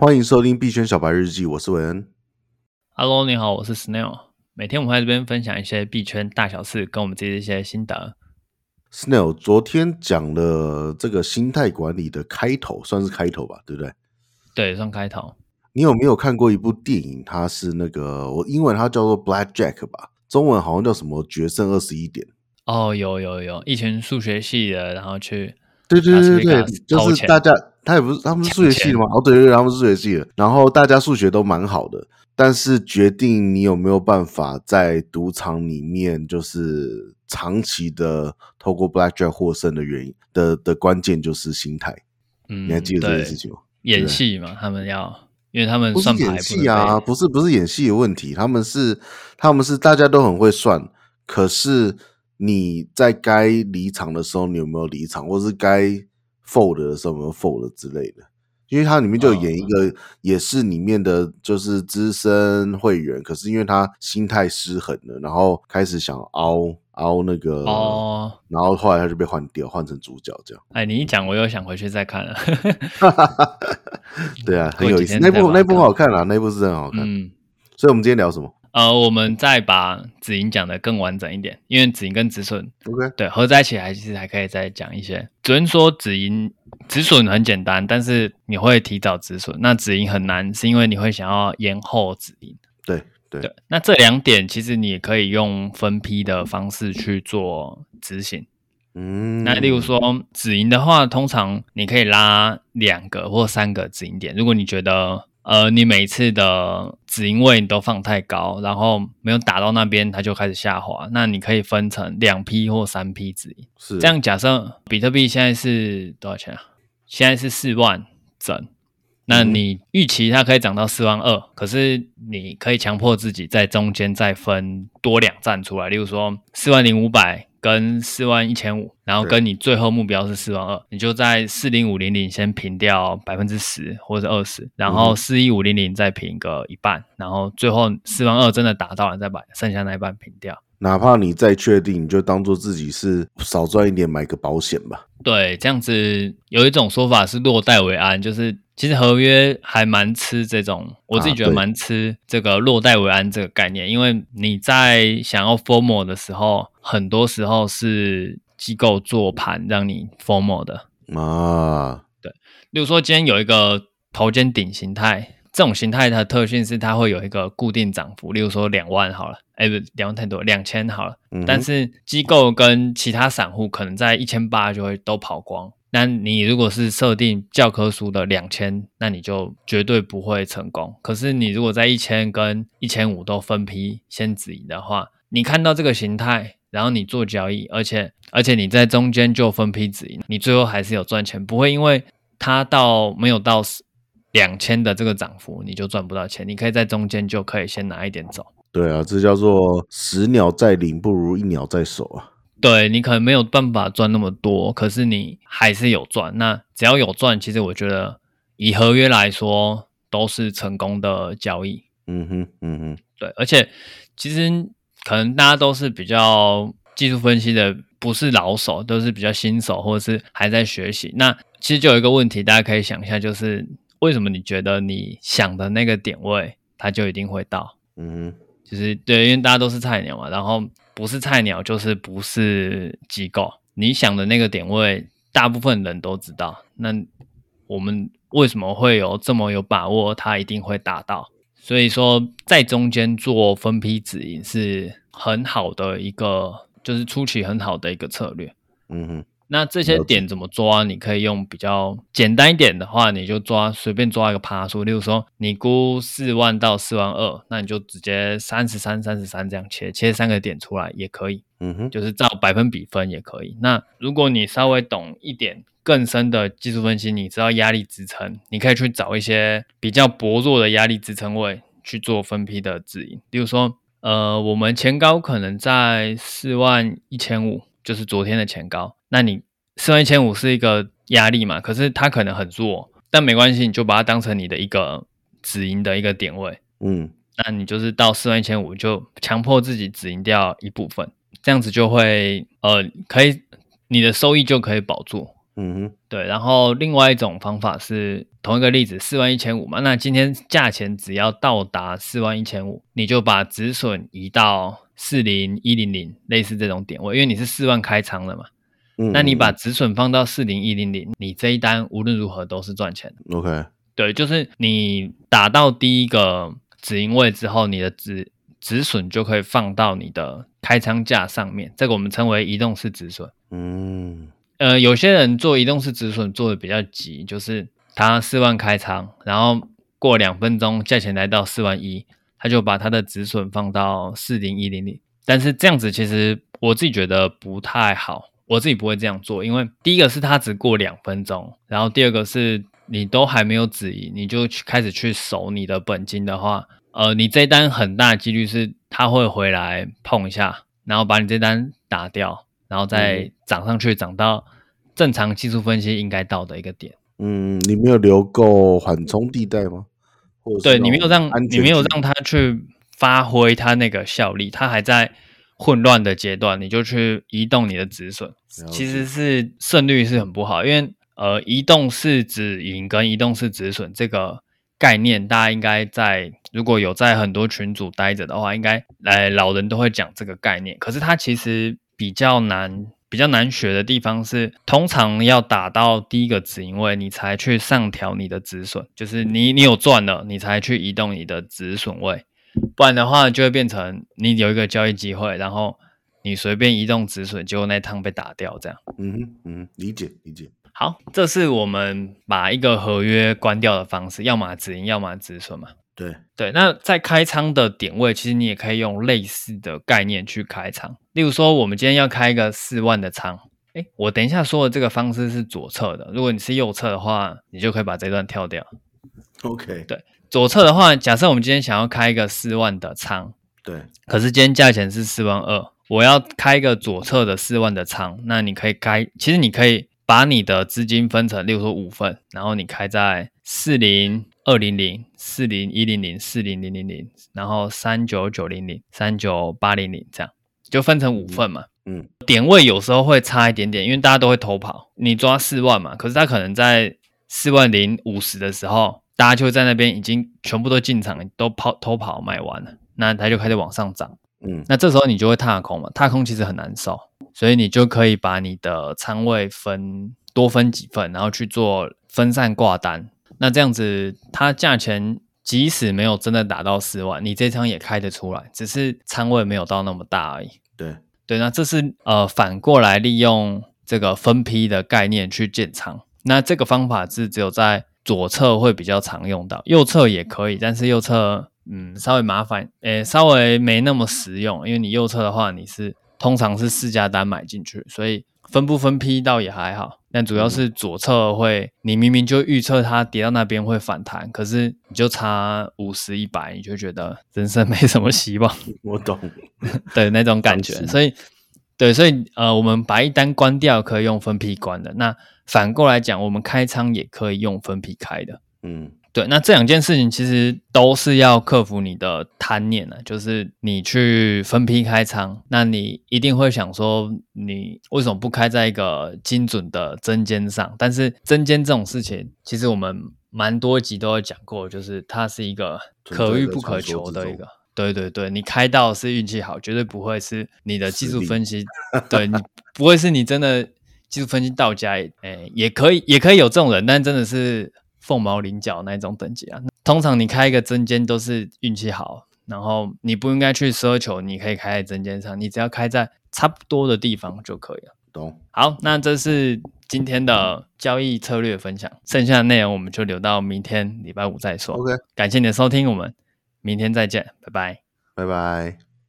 欢迎收听币圈小白日记，我是韦恩。Hello，你好，我是 Snail。每天我们在这边分享一些币圈大小事，跟我们自己的一些心得。Snail 昨天讲了这个心态管理的开头，算是开头吧，对不对？对，算开头。你有没有看过一部电影？它是那个我英文它叫做 Black Jack 吧，中文好像叫什么决胜二十一点。哦，有有有，一群数学系的，然后去。对对对对对，就是大家，他也不是他们是数学系的嘛？哦，对对对，他们是数学系的。然后大家数学都蛮好的，但是决定你有没有办法在赌场里面，就是长期的透过 Blackjack 获胜的原因的的关键就是心态。嗯，你还记得这件事情吗？演戏嘛，他们要，因为他们算牌不是演戏啊，不是不是演戏的问题，他们是他们是大家都很会算，可是。你在该离场的时候，你有没有离场，或是该 fold 的时候有没有 fold 之类的？因为它里面就演一个，也是里面的就是资深会员，可是因为他心态失衡了，然后开始想凹凹那个哦，然后后来他就被换掉，换成主角这样。哎，你一讲，我又想回去再看了。对啊，很有意思，那部那部好看啊，那部是真的好看。嗯，所以我们今天聊什么？呃，我们再把止盈讲得更完整一点，因为止盈跟止损，OK，对，合在一起还其实还可以再讲一些。只能说止盈止损很简单，但是你会提早止损，那止盈很难，是因为你会想要延后止盈。对对对，那这两点其实你也可以用分批的方式去做执行。嗯，那例如说止盈的话，通常你可以拉两个或三个止盈点，如果你觉得。呃，你每次的止盈位你都放太高，然后没有打到那边，它就开始下滑。那你可以分成两批或三批止盈。是这样，假设比特币现在是多少钱啊？现在是四万整。那你预期它可以涨到四万二，可是你可以强迫自己在中间再分多两站出来，例如说四万零五百。跟四万一千五，然后跟你最后目标是四万二，你就在四零五零零先平掉百分之十或者二十，然后四一五零零再平个一半，然后最后四万二真的达到了，再把剩下那一半平掉。哪怕你再确定，你就当做自己是少赚一点，买个保险吧。对，这样子有一种说法是落袋为安，就是。其实合约还蛮吃这种，我自己觉得蛮吃这个落袋为安这个概念，啊、因为你在想要 formal 的时候，很多时候是机构做盘让你 formal 的啊。对，例如说今天有一个头肩顶形态，这种形态它的特性是它会有一个固定涨幅，例如说两万好了，哎不，两万太多，两千好了，嗯、但是机构跟其他散户可能在一千八就会都跑光。那你如果是设定教科书的两千，那你就绝对不会成功。可是你如果在一千跟一千五都分批先止盈的话，你看到这个形态，然后你做交易，而且而且你在中间就分批止盈，你最后还是有赚钱，不会因为它到没有到两千的这个涨幅你就赚不到钱。你可以在中间就可以先拿一点走。对啊，这叫做十鸟在林不如一鸟在手啊。对，你可能没有办法赚那么多，可是你还是有赚。那只要有赚，其实我觉得以合约来说都是成功的交易。嗯哼，嗯哼，对。而且其实可能大家都是比较技术分析的，不是老手，都是比较新手，或者是还在学习。那其实就有一个问题，大家可以想一下，就是为什么你觉得你想的那个点位，它就一定会到？嗯哼，就是对，因为大家都是菜鸟嘛，然后。不是菜鸟就是不是机构，你想的那个点位，大部分人都知道。那我们为什么会有这么有把握，它一定会达到？所以说，在中间做分批指引是很好的一个，就是初期很好的一个策略。嗯哼。那这些点怎么抓？你可以用比较简单一点的话，你就抓随便抓一个趴数，例如说你估四万到四万二，那你就直接三十三、三十三这样切，切三个点出来也可以。嗯哼，就是照百分比分也可以。那如果你稍微懂一点更深的技术分析，你知道压力支撑，你可以去找一些比较薄弱的压力支撑位去做分批的指引。例如说，呃，我们前高可能在四万一千五，就是昨天的前高。那你四万一千五是一个压力嘛？可是它可能很弱，但没关系，你就把它当成你的一个止盈的一个点位。嗯，那你就是到四万一千五就强迫自己止盈掉一部分，这样子就会呃可以，你的收益就可以保住，嗯哼，对。然后另外一种方法是同一个例子，四万一千五嘛，那今天价钱只要到达四万一千五，你就把止损移到四零一零零，类似这种点位，因为你是四万开仓了嘛。嗯，那你把止损放到四零一零零，你这一单无论如何都是赚钱的。OK，对，就是你打到第一个止盈位之后，你的止止损就可以放到你的开仓价上面，这个我们称为移动式止损。嗯，呃，有些人做移动式止损做的比较急，就是他四万开仓，然后过两分钟价钱来到四万一，他就把他的止损放到四零一零零。但是这样子其实我自己觉得不太好，我自己不会这样做，因为第一个是他只过两分钟，然后第二个是你都还没有止盈，你就去开始去守你的本金的话，呃，你这单很大几率是他会回来碰一下，然后把你这单打掉。然后再涨上去，涨到正常技术分析应该到的一个点。嗯，你没有留够缓冲地带吗？对，你没有让你没有让它去发挥它那个效力，它还在混乱的阶段，你就去移动你的止损，其实是胜率是很不好。因为呃，移动式止盈跟移动式止损这个概念，大家应该在如果有在很多群组待着的话，应该来老人都会讲这个概念。可是它其实。比较难、比较难学的地方是，通常要打到第一个止盈位，你才去上调你的止损，就是你你有赚了，你才去移动你的止损位，不然的话就会变成你有一个交易机会，然后你随便移动止损，结果那趟被打掉，这样。嗯，嗯，理解理解。好，这是我们把一个合约关掉的方式，要么止盈，要么止损嘛。对对，那在开仓的点位，其实你也可以用类似的概念去开仓。例如说，我们今天要开一个四万的仓，诶，我等一下说的这个方式是左侧的。如果你是右侧的话，你就可以把这段跳掉。OK，对，左侧的话，假设我们今天想要开一个四万的仓，对，可是今天价钱是四万二，我要开一个左侧的四万的仓，那你可以开，其实你可以把你的资金分成，例如说五份，然后你开在四零。二零零四零一零零四零零零零，然后三九九零零三九八零零，这样就分成五份嘛。嗯，点位有时候会差一点点，因为大家都会偷跑。你抓四万嘛，可是他可能在四万零五十的时候，大家就会在那边已经全部都进场，都跑偷跑买完了，那它就开始往上涨。嗯，那这时候你就会踏空嘛，踏空其实很难受，所以你就可以把你的仓位分多分几份，然后去做分散挂单。那这样子，它价钱即使没有真的达到四万，你这仓也开得出来，只是仓位没有到那么大而已。对对，那这是呃反过来利用这个分批的概念去建仓。那这个方法是只有在左侧会比较常用到，右侧也可以，但是右侧嗯稍微麻烦，诶稍微没那么实用，因为你右侧的话你是通常是市价单买进去，所以分不分批倒也还好。但主要是左侧会，你明明就预测它跌到那边会反弹，可是你就差五十一百，你就觉得人生没什么希望。我懂，对那种感觉。所以，对，所以呃，我们把一单关掉可以用分批关的，那反过来讲，我们开仓也可以用分批开的。嗯。对，那这两件事情其实都是要克服你的贪念的，就是你去分批开仓，那你一定会想说，你为什么不开在一个精准的针尖上？但是针尖这种事情，其实我们蛮多集都有讲过，就是它是一个可遇不可求的一个。对对对，你开到是运气好，绝对不会是你的技术分析，对你不会是你真的技术分析到家，哎，也可以也可以有这种人，但真的是。凤毛麟角那一种等级啊，通常你开一个针尖都是运气好，然后你不应该去奢求你可以开在针尖上，你只要开在差不多的地方就可以了。懂？好，那这是今天的交易策略分享，剩下的内容我们就留到明天礼拜五再说。OK，感谢你的收听，我们明天再见，拜拜，拜拜。